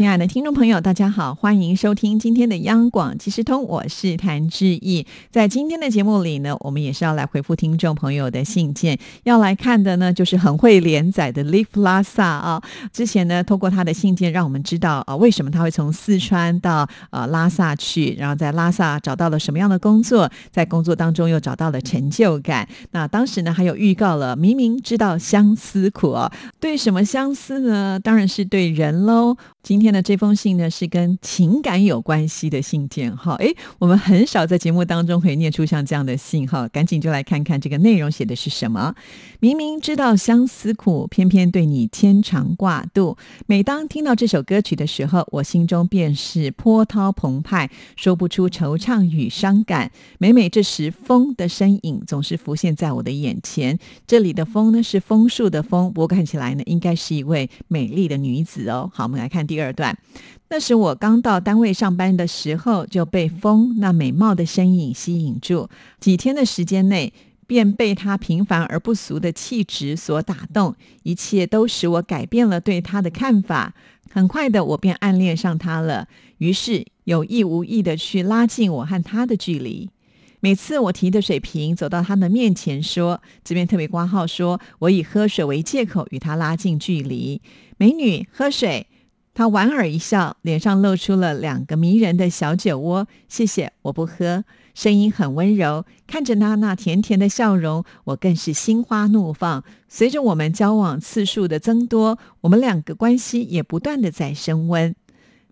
亲爱的听众朋友，大家好，欢迎收听今天的央广即时通，我是谭志毅。在今天的节目里呢，我们也是要来回复听众朋友的信件，要来看的呢，就是很会连载的 Live 拉萨啊。之前呢，通过他的信件，让我们知道啊，为什么他会从四川到呃拉萨去，然后在拉萨找到了什么样的工作，在工作当中又找到了成就感。那当时呢，还有预告了，明明知道相思苦啊，对什么相思呢？当然是对人喽。今天的这封信呢，是跟情感有关系的信件哈。诶，我们很少在节目当中会念出像这样的信哈，赶紧就来看看这个内容写的是什么。明明知道相思苦，偏偏对你牵肠挂肚。每当听到这首歌曲的时候，我心中便是波涛澎湃，说不出惆怅与伤感。每每这时，风的身影总是浮现在我的眼前。这里的风呢，是枫树的风，我看起来呢，应该是一位美丽的女子哦。好，我们来看。第二段，那时我刚到单位上班的时候，就被风那美貌的身影吸引住。几天的时间内，便被她平凡而不俗的气质所打动，一切都使我改变了对她的看法。很快的，我便暗恋上她了。于是有意无意的去拉近我和她的距离。每次我提着水瓶走到他的面前，说：“这边特别挂号，说我以喝水为借口与她拉近距离。”美女，喝水。他莞尔一笑，脸上露出了两个迷人的小酒窝。谢谢，我不喝。声音很温柔，看着他那甜甜的笑容，我更是心花怒放。随着我们交往次数的增多，我们两个关系也不断的在升温。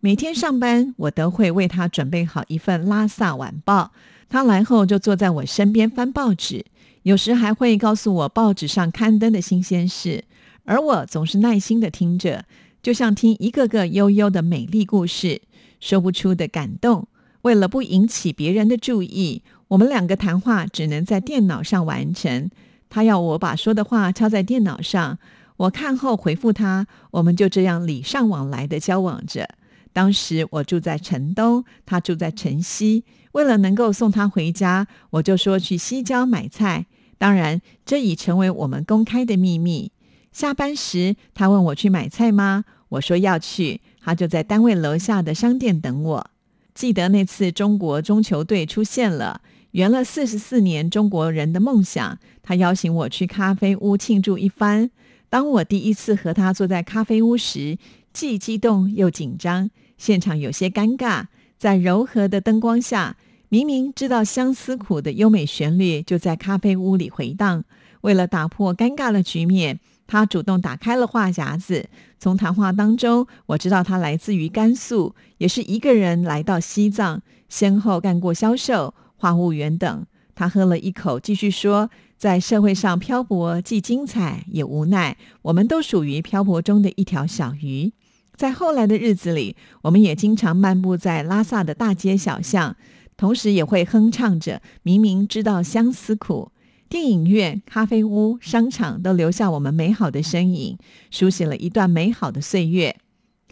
每天上班，我都会为他准备好一份《拉萨晚报》。他来后就坐在我身边翻报纸，有时还会告诉我报纸上刊登的新鲜事，而我总是耐心的听着。就像听一个个悠悠的美丽故事，说不出的感动。为了不引起别人的注意，我们两个谈话只能在电脑上完成。他要我把说的话抄在电脑上，我看后回复他。我们就这样礼尚往来的交往着。当时我住在城东，他住在城西。为了能够送他回家，我就说去西郊买菜。当然，这已成为我们公开的秘密。下班时，他问我去买菜吗？我说要去，他就在单位楼下的商店等我。记得那次中国中球队出现了，圆了四十四年中国人的梦想。他邀请我去咖啡屋庆祝一番。当我第一次和他坐在咖啡屋时，既激动又紧张，现场有些尴尬。在柔和的灯光下，明明知道相思苦的优美旋律就在咖啡屋里回荡。为了打破尴尬的局面。他主动打开了话匣子，从谈话当中，我知道他来自于甘肃，也是一个人来到西藏，先后干过销售、话务员等。他喝了一口，继续说：“在社会上漂泊，既精彩也无奈，我们都属于漂泊中的一条小鱼。在后来的日子里，我们也经常漫步在拉萨的大街小巷，同时也会哼唱着：明明知道相思苦。”电影院、咖啡屋、商场都留下我们美好的身影，书写了一段美好的岁月。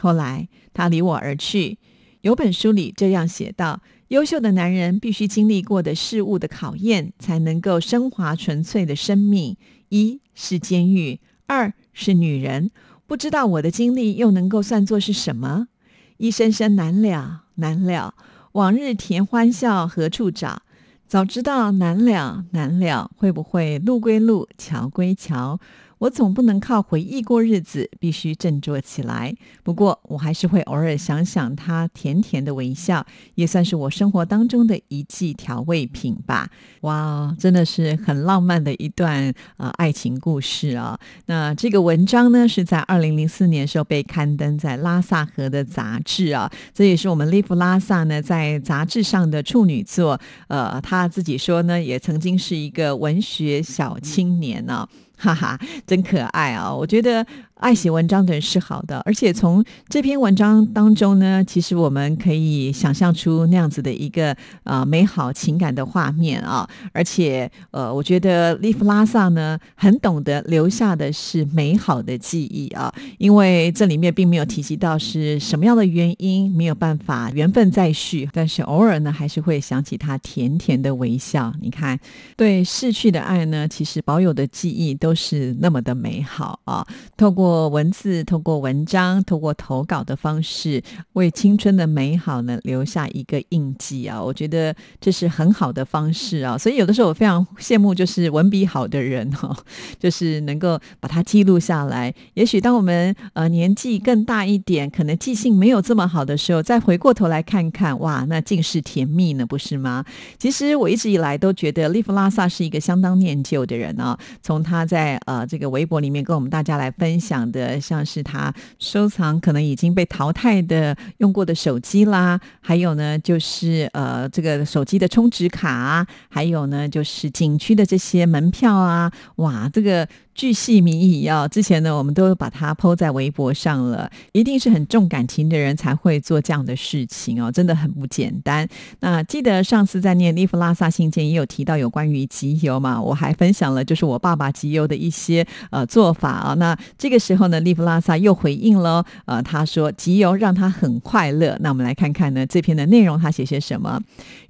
后来他离我而去。有本书里这样写道：优秀的男人必须经历过的事物的考验，才能够升华纯粹的生命。一是监狱，二是女人。不知道我的经历又能够算作是什么？一声声难了，难了。往日甜欢笑何处找？早知道难了难了，会不会路归路，桥归桥？我总不能靠回忆过日子，必须振作起来。不过，我还是会偶尔想想他甜甜的微笑，也算是我生活当中的一剂调味品吧。哇，真的是很浪漫的一段呃爱情故事啊！那这个文章呢，是在二零零四年时候被刊登在拉萨河的杂志啊，这也是我们利弗拉萨呢在杂志上的处女作。呃，他自己说呢，也曾经是一个文学小青年呢。哈哈，真可爱啊！我觉得爱写文章的人是好的，而且从这篇文章当中呢，其实我们可以想象出那样子的一个呃美好情感的画面啊。而且呃，我觉得利弗拉萨呢，很懂得留下的是美好的记忆啊，因为这里面并没有提及到是什么样的原因没有办法缘分再续，但是偶尔呢，还是会想起他甜甜的微笑。你看，对逝去的爱呢，其实保有的记忆都是那么的美好啊，透过。过文字，透过文章，透过投稿的方式，为青春的美好呢留下一个印记啊！我觉得这是很好的方式啊！所以有的时候我非常羡慕，就是文笔好的人哈，就是能够把它记录下来。也许当我们呃年纪更大一点，可能记性没有这么好的时候，再回过头来看看，哇，那尽是甜蜜呢，不是吗？其实我一直以来都觉得利弗拉萨是一个相当念旧的人啊。从他在呃这个微博里面跟我们大家来分享。讲的像是他收藏可能已经被淘汰的用过的手机啦，还有呢就是呃这个手机的充值卡，还有呢就是景区的这些门票啊，哇这个。巨细靡遗啊！之前呢，我们都把它抛在微博上了。一定是很重感情的人才会做这样的事情哦，真的很不简单。那记得上次在念利弗拉萨信件也有提到有关于集邮嘛，我还分享了就是我爸爸集邮的一些呃做法啊。那这个时候呢，利弗拉萨又回应了，呃，他说集邮让他很快乐。那我们来看看呢这篇的内容，他写些什么？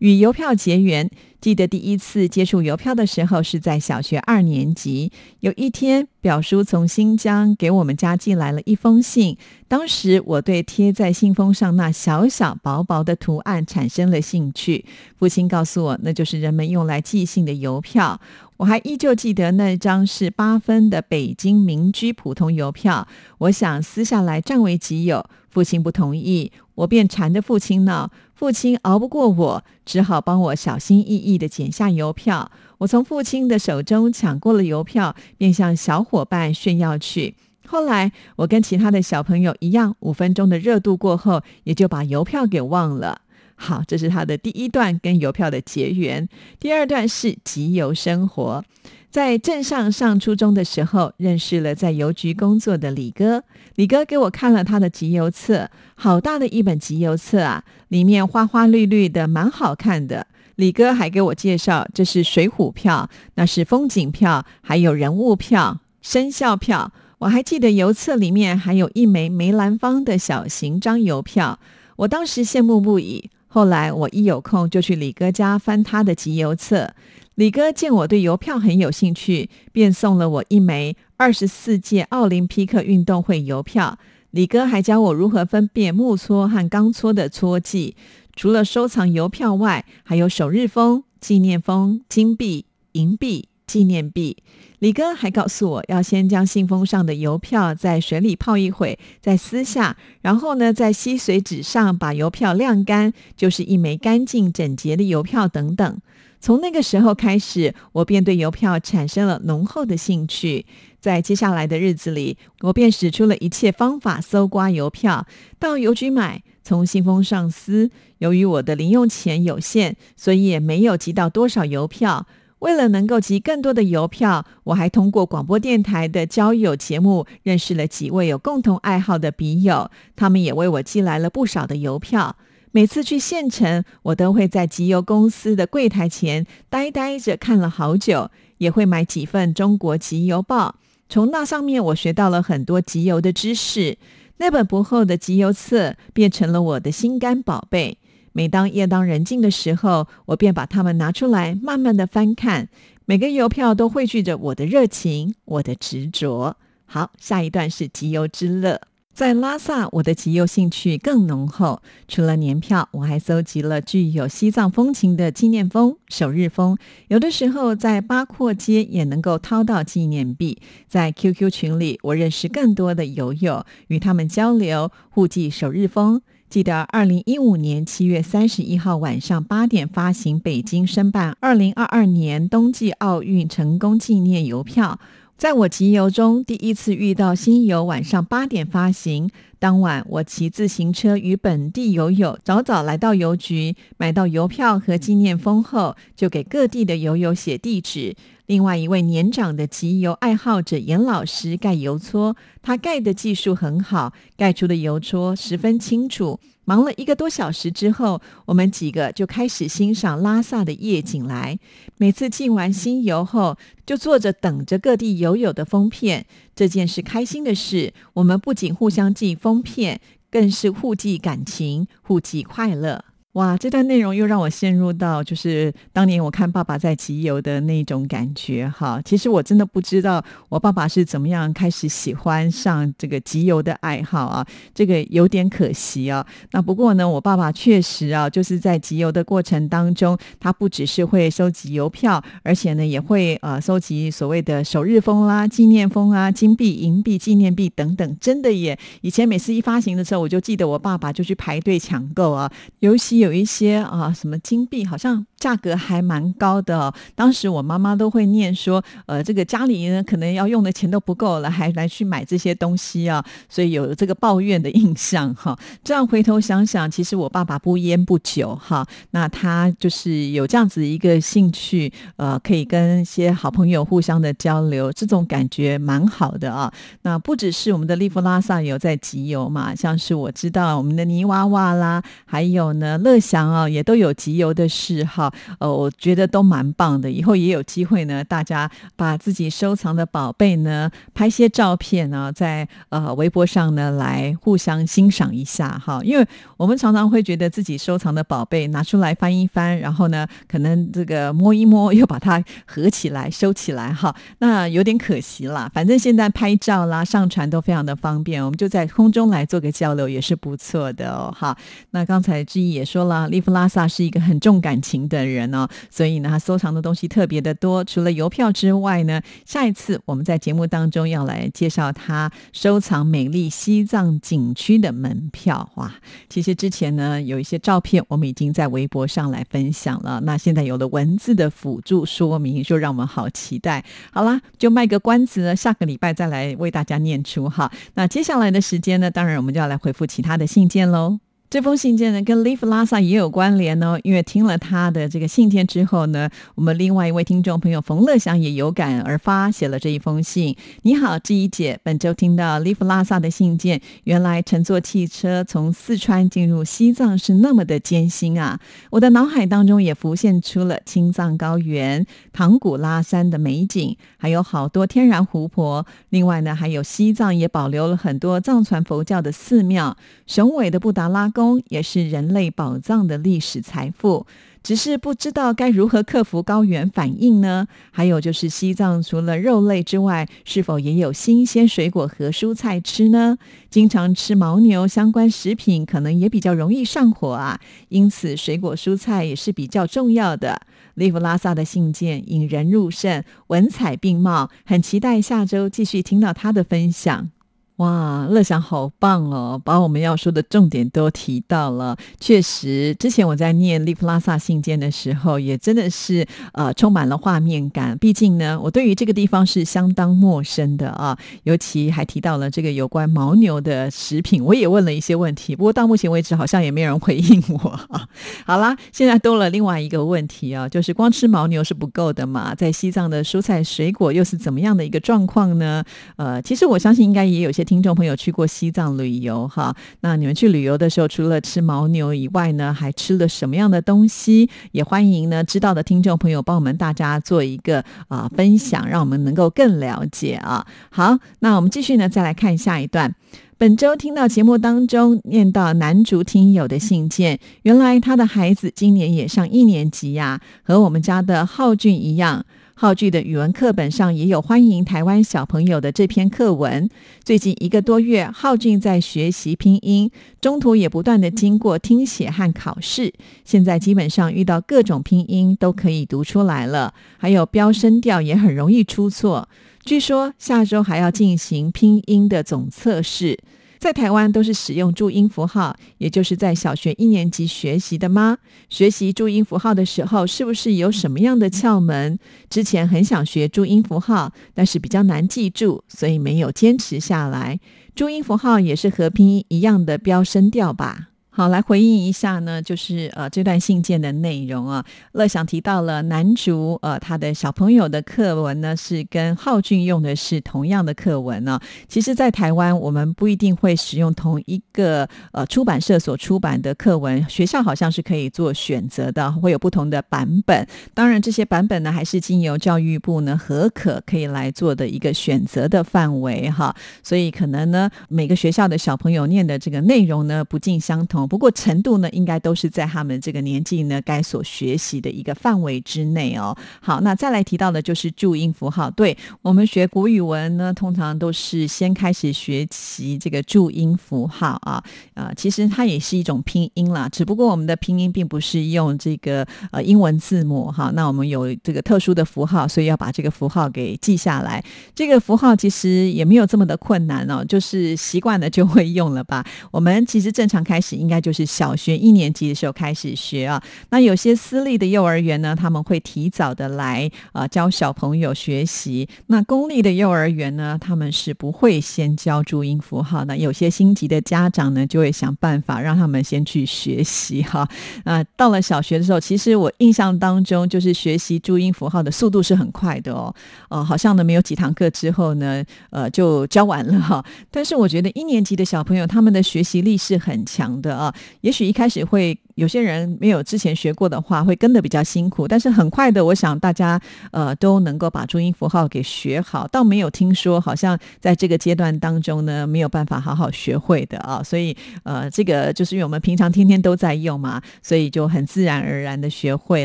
与邮票结缘。记得第一次接触邮票的时候是在小学二年级。有一天，表叔从新疆给我们家寄来了一封信。当时我对贴在信封上那小小薄薄的图案产生了兴趣。父亲告诉我，那就是人们用来寄信的邮票。我还依旧记得那张是八分的北京民居普通邮票。我想撕下来占为己有，父亲不同意，我便缠着父亲闹。父亲熬不过我，只好帮我小心翼翼地剪下邮票。我从父亲的手中抢过了邮票，便向小伙伴炫耀去。后来，我跟其他的小朋友一样，五分钟的热度过后，也就把邮票给忘了。好，这是他的第一段跟邮票的结缘。第二段是集邮生活。在镇上上初中的时候，认识了在邮局工作的李哥。李哥给我看了他的集邮册，好大的一本集邮册啊，里面花花绿绿的，蛮好看的。李哥还给我介绍，这是水浒票，那是风景票，还有人物票、生肖票。我还记得邮册里面还有一枚梅兰芳的小型张邮票，我当时羡慕不已。后来我一有空就去李哥家翻他的集邮册。李哥见我对邮票很有兴趣，便送了我一枚二十四届奥林匹克运动会邮票。李哥还教我如何分辨木搓和钢搓的搓记。除了收藏邮票外，还有首日封、纪念封、金币、银币、纪念币。李哥还告诉我要先将信封上的邮票在水里泡一会，再撕下，然后呢，在吸水纸上把邮票晾干，就是一枚干净整洁的邮票等等。从那个时候开始，我便对邮票产生了浓厚的兴趣。在接下来的日子里，我便使出了一切方法搜刮邮票，到邮局买，从信封上撕。由于我的零用钱有限，所以也没有集到多少邮票。为了能够集更多的邮票，我还通过广播电台的交友节目认识了几位有共同爱好的笔友，他们也为我寄来了不少的邮票。每次去县城，我都会在集邮公司的柜台前呆呆着看了好久，也会买几份《中国集邮报》。从那上面，我学到了很多集邮的知识。那本薄厚的集邮册变成了我的心肝宝贝。每当夜当人静的时候，我便把它们拿出来，慢慢的翻看。每个邮票都汇聚着我的热情，我的执着。好，下一段是集邮之乐。在拉萨，我的集邮兴趣更浓厚。除了年票，我还搜集了具有西藏风情的纪念封、首日封。有的时候在八廓街也能够掏到纪念币。在 QQ 群里，我认识更多的友友，与他们交流，互寄首日封。记得二零一五年七月三十一号晚上八点发行北京申办二零二二年冬季奥运成功纪念邮票。在我集邮中，第一次遇到新邮晚上八点发行。当晚，我骑自行车与本地邮友早早来到邮局，买到邮票和纪念封后，就给各地的邮友写地址。另外一位年长的集邮爱好者严老师盖邮戳，他盖的技术很好，盖出的邮戳十分清楚。忙了一个多小时之后，我们几个就开始欣赏拉萨的夜景来。每次进完新邮后，就坐着等着各地邮友的封片。这件是开心的事，我们不仅互相寄封片，更是互寄感情，互寄快乐。哇，这段内容又让我陷入到就是当年我看爸爸在集邮的那种感觉哈。其实我真的不知道我爸爸是怎么样开始喜欢上这个集邮的爱好啊，这个有点可惜啊。那不过呢，我爸爸确实啊，就是在集邮的过程当中，他不只是会收集邮票，而且呢也会呃收集所谓的首日封啦、纪念封啊、金币、银币、纪念币等等。真的耶，以前每次一发行的时候，我就记得我爸爸就去排队抢购啊，尤其。有一些啊，什么金币好像价格还蛮高的。当时我妈妈都会念说，呃，这个家里呢可能要用的钱都不够了，还来去买这些东西啊，所以有这个抱怨的印象哈。这样回头想想，其实我爸爸不烟不酒哈，那他就是有这样子一个兴趣，呃，可以跟一些好朋友互相的交流，这种感觉蛮好的啊。那不只是我们的利弗拉萨有在集邮嘛，像是我知道我们的泥娃娃啦，还有呢乐。想啊，也都有集邮的嗜好，呃，我觉得都蛮棒的。以后也有机会呢，大家把自己收藏的宝贝呢，拍些照片呢，在呃微博上呢来互相欣赏一下哈。因为我们常常会觉得自己收藏的宝贝拿出来翻一翻，然后呢，可能这个摸一摸，又把它合起来收起来哈，那有点可惜啦。反正现在拍照啦、上传都非常的方便，我们就在空中来做个交流也是不错的哦。哈，那刚才志毅也说。了，利弗拉萨是一个很重感情的人哦，所以呢，他收藏的东西特别的多。除了邮票之外呢，下一次我们在节目当中要来介绍他收藏美丽西藏景区的门票。哇，其实之前呢有一些照片，我们已经在微博上来分享了。那现在有了文字的辅助说明，就让我们好期待。好啦，就卖个关子呢，下个礼拜再来为大家念出哈。那接下来的时间呢，当然我们就要来回复其他的信件喽。这封信件呢，跟 Live 拉萨也有关联哦。因为听了他的这个信件之后呢，我们另外一位听众朋友冯乐祥也有感而发，写了这一封信。你好，志怡姐，本周听到 Live 拉萨的信件，原来乘坐汽车从四川进入西藏是那么的艰辛啊！我的脑海当中也浮现出了青藏高原、唐古拉山的美景，还有好多天然湖泊。另外呢，还有西藏也保留了很多藏传佛教的寺庙，雄伟的布达拉。宫也是人类宝藏的历史财富，只是不知道该如何克服高原反应呢？还有就是西藏除了肉类之外，是否也有新鲜水果和蔬菜吃呢？经常吃牦牛相关食品，可能也比较容易上火啊。因此，水果蔬菜也是比较重要的。利弗拉萨的信件引人入胜，文采并茂，很期待下周继续听到他的分享。哇，乐享好棒哦！把我们要说的重点都提到了。确实，之前我在念利弗拉萨信件的时候，也真的是呃充满了画面感。毕竟呢，我对于这个地方是相当陌生的啊。尤其还提到了这个有关牦牛的食品，我也问了一些问题。不过到目前为止，好像也没人回应我。好啦，现在多了另外一个问题啊，就是光吃牦牛是不够的嘛？在西藏的蔬菜水果又是怎么样的一个状况呢？呃，其实我相信应该也有些。听众朋友去过西藏旅游哈，那你们去旅游的时候，除了吃牦牛以外呢，还吃了什么样的东西？也欢迎呢知道的听众朋友帮我们大家做一个啊分享，让我们能够更了解啊。好，那我们继续呢，再来看下一段。本周听到节目当中念到男主听友的信件，原来他的孩子今年也上一年级呀，和我们家的浩俊一样。浩剧的语文课本上也有欢迎台湾小朋友的这篇课文。最近一个多月，浩俊在学习拼音，中途也不断的经过听写和考试，现在基本上遇到各种拼音都可以读出来了，还有标声调也很容易出错。据说下周还要进行拼音的总测试。在台湾都是使用注音符号，也就是在小学一年级学习的吗？学习注音符号的时候，是不是有什么样的窍门？之前很想学注音符号，但是比较难记住，所以没有坚持下来。注音符号也是和拼音一样的标声调吧？好，来回应一下呢，就是呃这段信件的内容啊。乐享提到了男主呃他的小朋友的课文呢是跟浩俊用的是同样的课文呢。其实，在台湾我们不一定会使用同一个呃出版社所出版的课文，学校好像是可以做选择的，会有不同的版本。当然，这些版本呢还是经由教育部呢核可可以来做的一个选择的范围哈。所以可能呢每个学校的小朋友念的这个内容呢不尽相同。不过程度呢，应该都是在他们这个年纪呢该所学习的一个范围之内哦。好，那再来提到的就是注音符号。对我们学古语文呢，通常都是先开始学习这个注音符号啊。呃，其实它也是一种拼音啦，只不过我们的拼音并不是用这个呃英文字母哈。那我们有这个特殊的符号，所以要把这个符号给记下来。这个符号其实也没有这么的困难哦，就是习惯了就会用了吧。我们其实正常开始应该。就是小学一年级的时候开始学啊，那有些私立的幼儿园呢，他们会提早的来啊教小朋友学习。那公立的幼儿园呢，他们是不会先教注音符号的。有些心急的家长呢，就会想办法让他们先去学习哈。啊，到了小学的时候，其实我印象当中，就是学习注音符号的速度是很快的哦。呃，好像呢没有几堂课之后呢，呃就教完了哈。但是我觉得一年级的小朋友他们的学习力是很强的啊。也许一开始会。有些人没有之前学过的话，会跟的比较辛苦。但是很快的，我想大家呃都能够把注音符号给学好。倒没有听说好像在这个阶段当中呢，没有办法好好学会的啊。所以呃，这个就是因为我们平常天天都在用嘛，所以就很自然而然的学会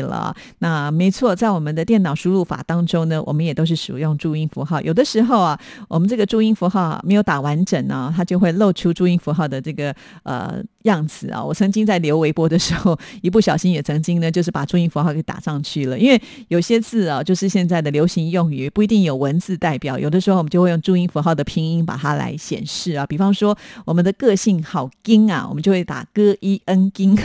了。那没错，在我们的电脑输入法当中呢，我们也都是使用注音符号。有的时候啊，我们这个注音符号没有打完整呢，它就会露出注音符号的这个呃样子啊。我曾经在留微博的。时候一不小心也曾经呢，就是把注音符号给打上去了。因为有些字啊，就是现在的流行用语，不一定有文字代表。有的时候我们就会用注音符号的拼音把它来显示啊。比方说我们的个性好金啊，我们就会打歌一 n 金。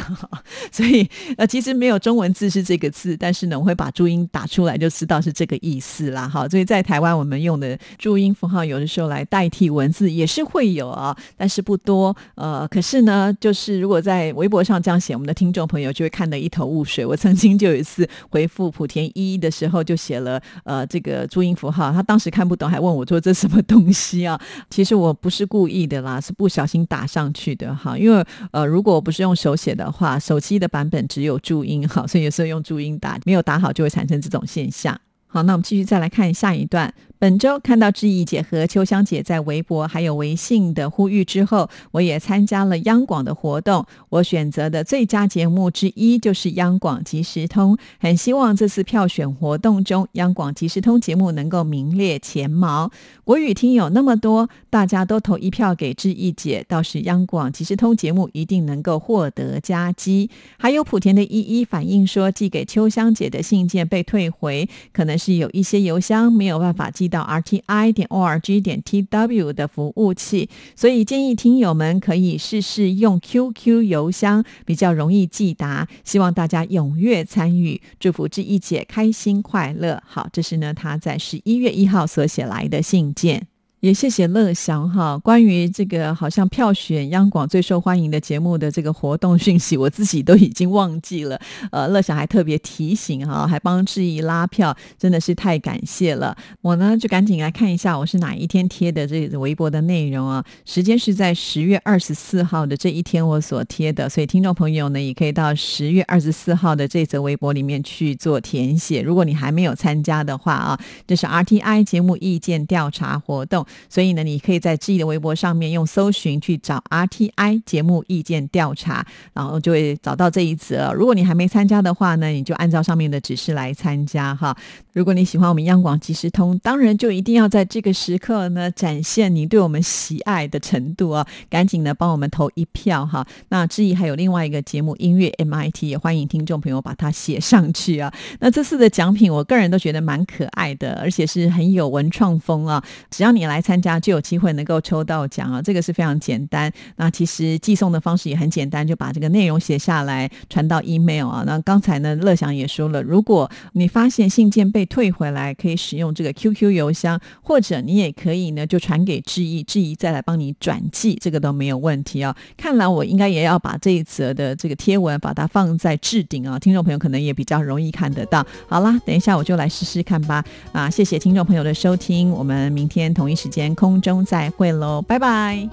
所以呃，其实没有中文字是这个字，但是呢，我会把注音打出来，就知道是这个意思啦。好，所以在台湾我们用的注音符号，有的时候来代替文字也是会有啊，但是不多。呃，可是呢，就是如果在微博上这样写，我们的听众朋友就会看得一头雾水。我曾经就有一次回复莆田一的时候，就写了呃这个注音符号，他当时看不懂，还问我说这什么东西啊？其实我不是故意的啦，是不小心打上去的哈。因为呃如果我不是用手写的话，手机的版本只有注音哈，所以有时候用注音打没有打好，就会产生这种现象。好，那我们继续再来看下一段。本周看到志毅姐和秋香姐在微博还有微信的呼吁之后，我也参加了央广的活动。我选择的最佳节目之一就是央广即时通，很希望这次票选活动中，央广即时通节目能够名列前茅。国语听友那么多，大家都投一票给志毅姐，倒是央广即时通节目一定能够获得佳绩。还有莆田的依依反映说，寄给秋香姐的信件被退回，可能是有一些邮箱没有办法寄。到 r t i 点 o r g 点 t w 的服务器，所以建议听友们可以试试用 Q Q 邮箱，比较容易寄达。希望大家踊跃参与，祝福志一姐开心快乐。好，这是呢他在十一月一号所写来的信件。也谢谢乐祥哈，关于这个好像票选央广最受欢迎的节目的这个活动讯息，我自己都已经忘记了。呃，乐祥还特别提醒哈，还帮志毅拉票，真的是太感谢了。我呢就赶紧来看一下我是哪一天贴的这个微博的内容啊，时间是在十月二十四号的这一天我所贴的，所以听众朋友呢也可以到十月二十四号的这则微博里面去做填写。如果你还没有参加的话啊，这是 RTI 节目意见调查活动。所以呢，你可以在志毅的微博上面用搜寻去找 RTI 节目意见调查，然后就会找到这一则。如果你还没参加的话呢，你就按照上面的指示来参加哈。如果你喜欢我们央广即时通，当然就一定要在这个时刻呢展现你对我们喜爱的程度啊！赶紧的帮我们投一票哈。那志毅还有另外一个节目音乐 MIT，也欢迎听众朋友把它写上去啊。那这次的奖品，我个人都觉得蛮可爱的，而且是很有文创风啊。只要你来。来参加就有机会能够抽到奖啊，这个是非常简单。那其实寄送的方式也很简单，就把这个内容写下来传到 email 啊。那刚才呢，乐祥也说了，如果你发现信件被退回来，可以使用这个 QQ 邮箱，或者你也可以呢就传给志毅，志毅再来帮你转寄，这个都没有问题啊。看来我应该也要把这一则的这个贴文把它放在置顶啊，听众朋友可能也比较容易看得到。好啦，等一下我就来试试看吧。啊，谢谢听众朋友的收听，我们明天同一时时间空中再会喽，拜拜。